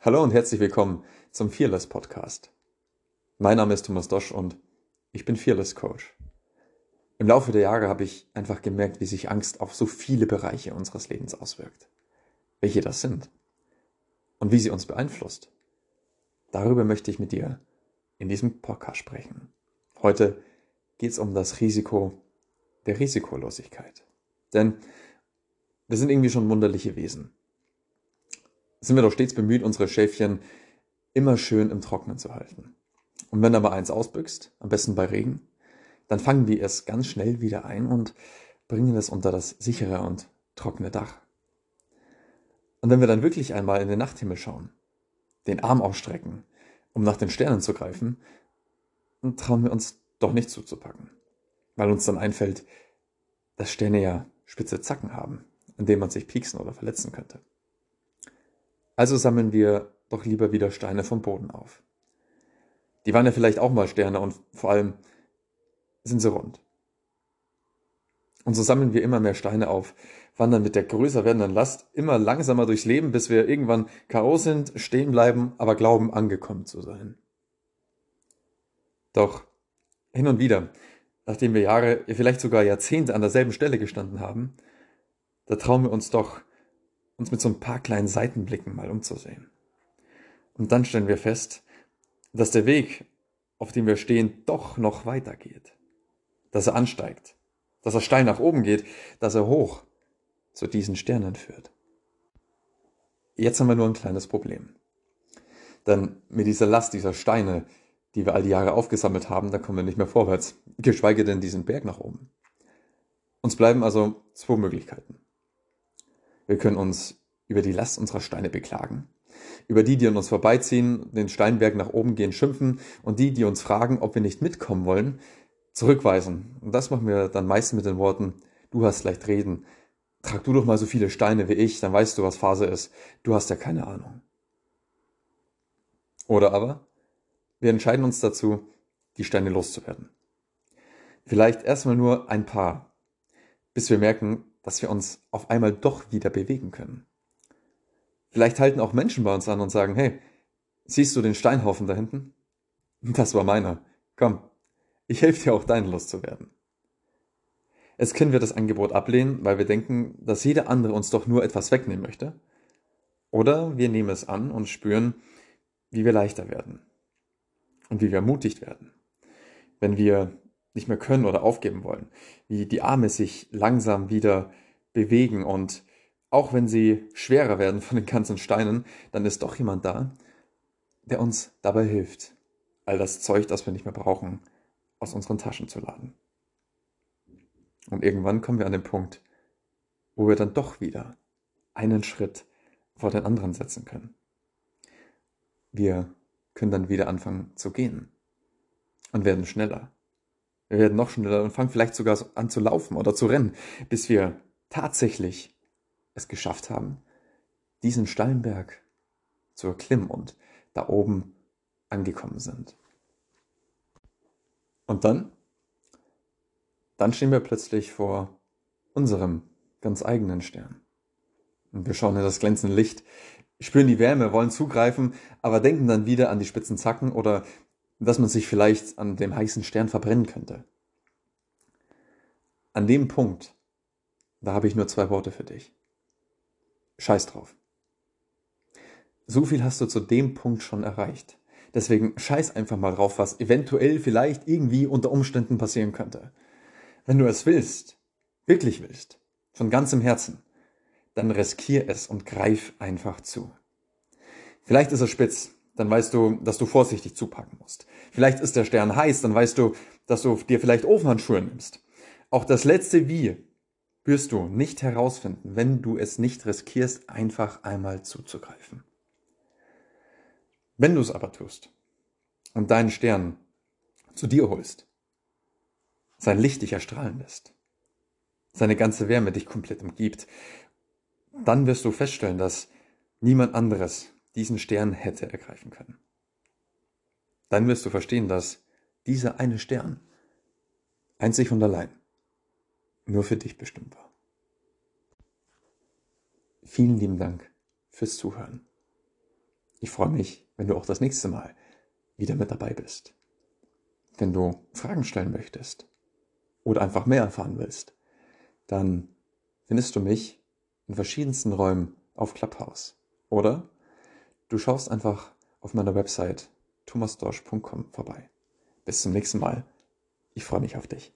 Hallo und herzlich willkommen zum Fearless Podcast. Mein Name ist Thomas Dosch und ich bin Fearless Coach. Im Laufe der Jahre habe ich einfach gemerkt, wie sich Angst auf so viele Bereiche unseres Lebens auswirkt. Welche das sind und wie sie uns beeinflusst. Darüber möchte ich mit dir in diesem Podcast sprechen. Heute geht es um das Risiko der Risikolosigkeit. Denn wir sind irgendwie schon wunderliche Wesen. Sind wir doch stets bemüht, unsere Schäfchen immer schön im Trocknen zu halten. Und wenn aber eins ausbüchst, am besten bei Regen, dann fangen wir es ganz schnell wieder ein und bringen es unter das sichere und trockene Dach. Und wenn wir dann wirklich einmal in den Nachthimmel schauen, den Arm ausstrecken, um nach den Sternen zu greifen, dann trauen wir uns doch nicht zuzupacken, weil uns dann einfällt, dass Sterne ja spitze Zacken haben, in denen man sich pieksen oder verletzen könnte. Also sammeln wir doch lieber wieder Steine vom Boden auf. Die waren ja vielleicht auch mal Sterne und vor allem sind sie rund. Und so sammeln wir immer mehr Steine auf, wandern mit der größer werdenden Last immer langsamer durchs Leben, bis wir irgendwann K.O. sind, stehen bleiben, aber glauben, angekommen zu sein. Doch hin und wieder, nachdem wir Jahre, vielleicht sogar Jahrzehnte an derselben Stelle gestanden haben, da trauen wir uns doch, uns mit so ein paar kleinen Seitenblicken mal umzusehen. Und dann stellen wir fest, dass der Weg, auf dem wir stehen, doch noch weitergeht. Dass er ansteigt. Dass er steil nach oben geht. Dass er hoch zu diesen Sternen führt. Jetzt haben wir nur ein kleines Problem. Denn mit dieser Last dieser Steine, die wir all die Jahre aufgesammelt haben, da kommen wir nicht mehr vorwärts. Geschweige denn diesen Berg nach oben. Uns bleiben also zwei Möglichkeiten. Wir können uns über die Last unserer Steine beklagen über die, die an uns vorbeiziehen, den Steinberg nach oben gehen, schimpfen und die, die uns fragen, ob wir nicht mitkommen wollen, zurückweisen. Und das machen wir dann meistens mit den Worten, du hast leicht reden, trag du doch mal so viele Steine wie ich, dann weißt du, was Phase ist. Du hast ja keine Ahnung. Oder aber, wir entscheiden uns dazu, die Steine loszuwerden. Vielleicht erstmal nur ein paar, bis wir merken, dass wir uns auf einmal doch wieder bewegen können. Vielleicht halten auch Menschen bei uns an und sagen, hey, siehst du den Steinhaufen da hinten? Das war meiner. Komm, ich helfe dir auch deinen loszuwerden. Es können wir das Angebot ablehnen, weil wir denken, dass jeder andere uns doch nur etwas wegnehmen möchte. Oder wir nehmen es an und spüren, wie wir leichter werden und wie wir ermutigt werden. Wenn wir nicht mehr können oder aufgeben wollen, wie die Arme sich langsam wieder bewegen und auch wenn sie schwerer werden von den ganzen Steinen, dann ist doch jemand da, der uns dabei hilft, all das Zeug, das wir nicht mehr brauchen, aus unseren Taschen zu laden. Und irgendwann kommen wir an den Punkt, wo wir dann doch wieder einen Schritt vor den anderen setzen können. Wir können dann wieder anfangen zu gehen und werden schneller. Wir werden noch schneller und fangen vielleicht sogar an zu laufen oder zu rennen, bis wir tatsächlich es geschafft haben, diesen Steinberg zu erklimmen und da oben angekommen sind. Und dann, dann stehen wir plötzlich vor unserem ganz eigenen Stern. Und wir schauen in das glänzende Licht, spüren die Wärme, wollen zugreifen, aber denken dann wieder an die spitzen Zacken oder dass man sich vielleicht an dem heißen Stern verbrennen könnte. An dem Punkt, da habe ich nur zwei Worte für dich. Scheiß drauf. So viel hast du zu dem Punkt schon erreicht. Deswegen scheiß einfach mal drauf, was eventuell vielleicht irgendwie unter Umständen passieren könnte. Wenn du es willst, wirklich willst, von ganzem Herzen, dann riskier es und greif einfach zu. Vielleicht ist er spitz, dann weißt du, dass du vorsichtig zupacken musst. Vielleicht ist der Stern heiß, dann weißt du, dass du dir vielleicht Ofenhandschuhe nimmst. Auch das letzte Wie wirst du nicht herausfinden, wenn du es nicht riskierst, einfach einmal zuzugreifen. Wenn du es aber tust und deinen Stern zu dir holst, sein Licht dich erstrahlen lässt, seine ganze Wärme dich komplett umgibt, dann wirst du feststellen, dass niemand anderes diesen Stern hätte ergreifen können. Dann wirst du verstehen, dass dieser eine Stern einzig und allein nur für dich bestimmt war. Vielen lieben Dank fürs Zuhören. Ich freue mich, wenn du auch das nächste Mal wieder mit dabei bist. Wenn du Fragen stellen möchtest oder einfach mehr erfahren willst, dann findest du mich in verschiedensten Räumen auf Clubhouse. Oder du schaust einfach auf meiner Website thomasdorsch.com vorbei. Bis zum nächsten Mal. Ich freue mich auf dich.